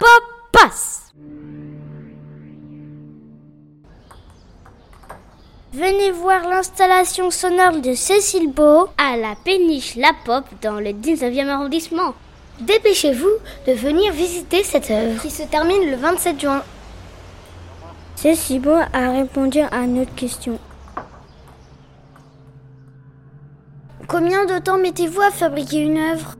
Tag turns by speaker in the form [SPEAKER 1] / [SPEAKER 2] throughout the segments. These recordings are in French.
[SPEAKER 1] Pop passe Venez voir l'installation sonore de Cécile Beau à la péniche La Pop dans le 19e arrondissement. Dépêchez-vous de venir visiter cette œuvre qui se termine le 27 juin. Cécile Beau a répondu à notre question. Combien de temps mettez-vous à fabriquer une œuvre?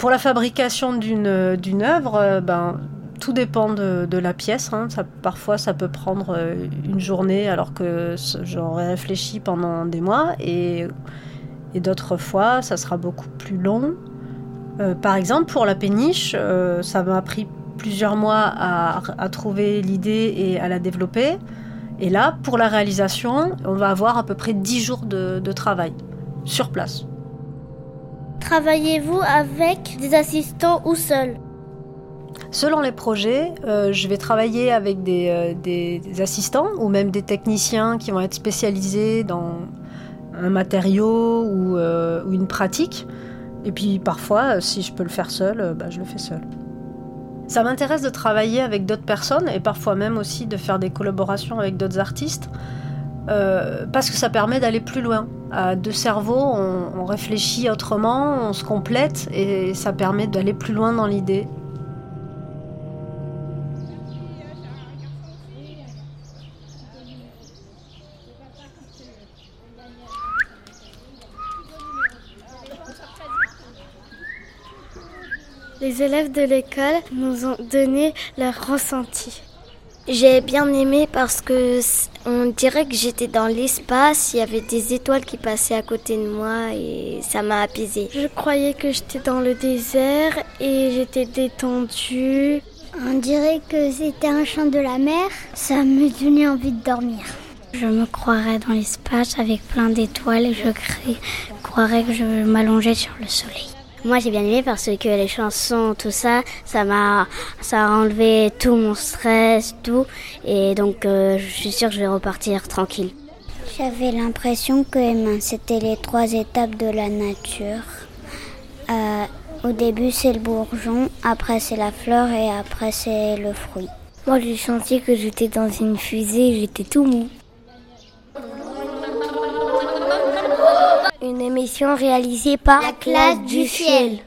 [SPEAKER 2] Pour la fabrication d'une d'une œuvre, euh, ben, tout dépend de, la pièce. hein. Parfois, ça peut prendre euh, une journée alors que j'aurais réfléchi pendant des mois. Et, d'autres fois, ça sera beaucoup plus long. Euh, par exemple, pour la péniche, euh, ça m'a pris plusieurs mois à, trouver l'idée et à la développer. Et là, pour la réalisation, on va avoir à peu près 10 jours de travail sur place.
[SPEAKER 1] Travaillez-vous avec des assistants ou seul
[SPEAKER 2] Selon les projets, euh, je vais travailler avec des, euh, des- assistants ou même des techniciens qui vont être spécialisés dans un matériau ou, euh, une pratique. Et puis parfois, si je peux le faire seul, bah, je le fais seul. Ça m'intéresse de travailler avec d'autres personnes et parfois même aussi de faire des collaborations avec d'autres artistes euh, parce que ça permet d'aller plus loin. À deux cerveaux, on, on réfléchit autrement, on se complète et ça permet d'aller plus loin dans l'idée.
[SPEAKER 1] Les élèves de l'école nous ont donné leur ressenti. J'ai bien aimé parce que on dirait que j'étais dans l'espace, il y avait des étoiles qui passaient à côté de moi et ça m'a apaisé. Je croyais que j'étais dans le désert et j'étais détendue.
[SPEAKER 3] On dirait que c'était un chant de la mer. Ça me donnait envie de dormir.
[SPEAKER 4] Je me croirais dans l'espace avec plein d'étoiles et je croirais que je m'allongeais sur le soleil.
[SPEAKER 5] Moi j'ai bien aimé parce que les chansons, tout ça, ça m'a ça a enlevé tout mon stress, tout. Et donc euh, je suis sûre que je vais repartir tranquille.
[SPEAKER 3] J'avais l'impression que ben, c'était les trois étapes de la nature. Euh, au début, c'est le bourgeon, après, c'est la fleur et après, c'est le fruit.
[SPEAKER 1] Moi j'ai senti que j'étais dans une fusée, j'étais tout mou. Une émission réalisée par
[SPEAKER 3] La classe du ciel.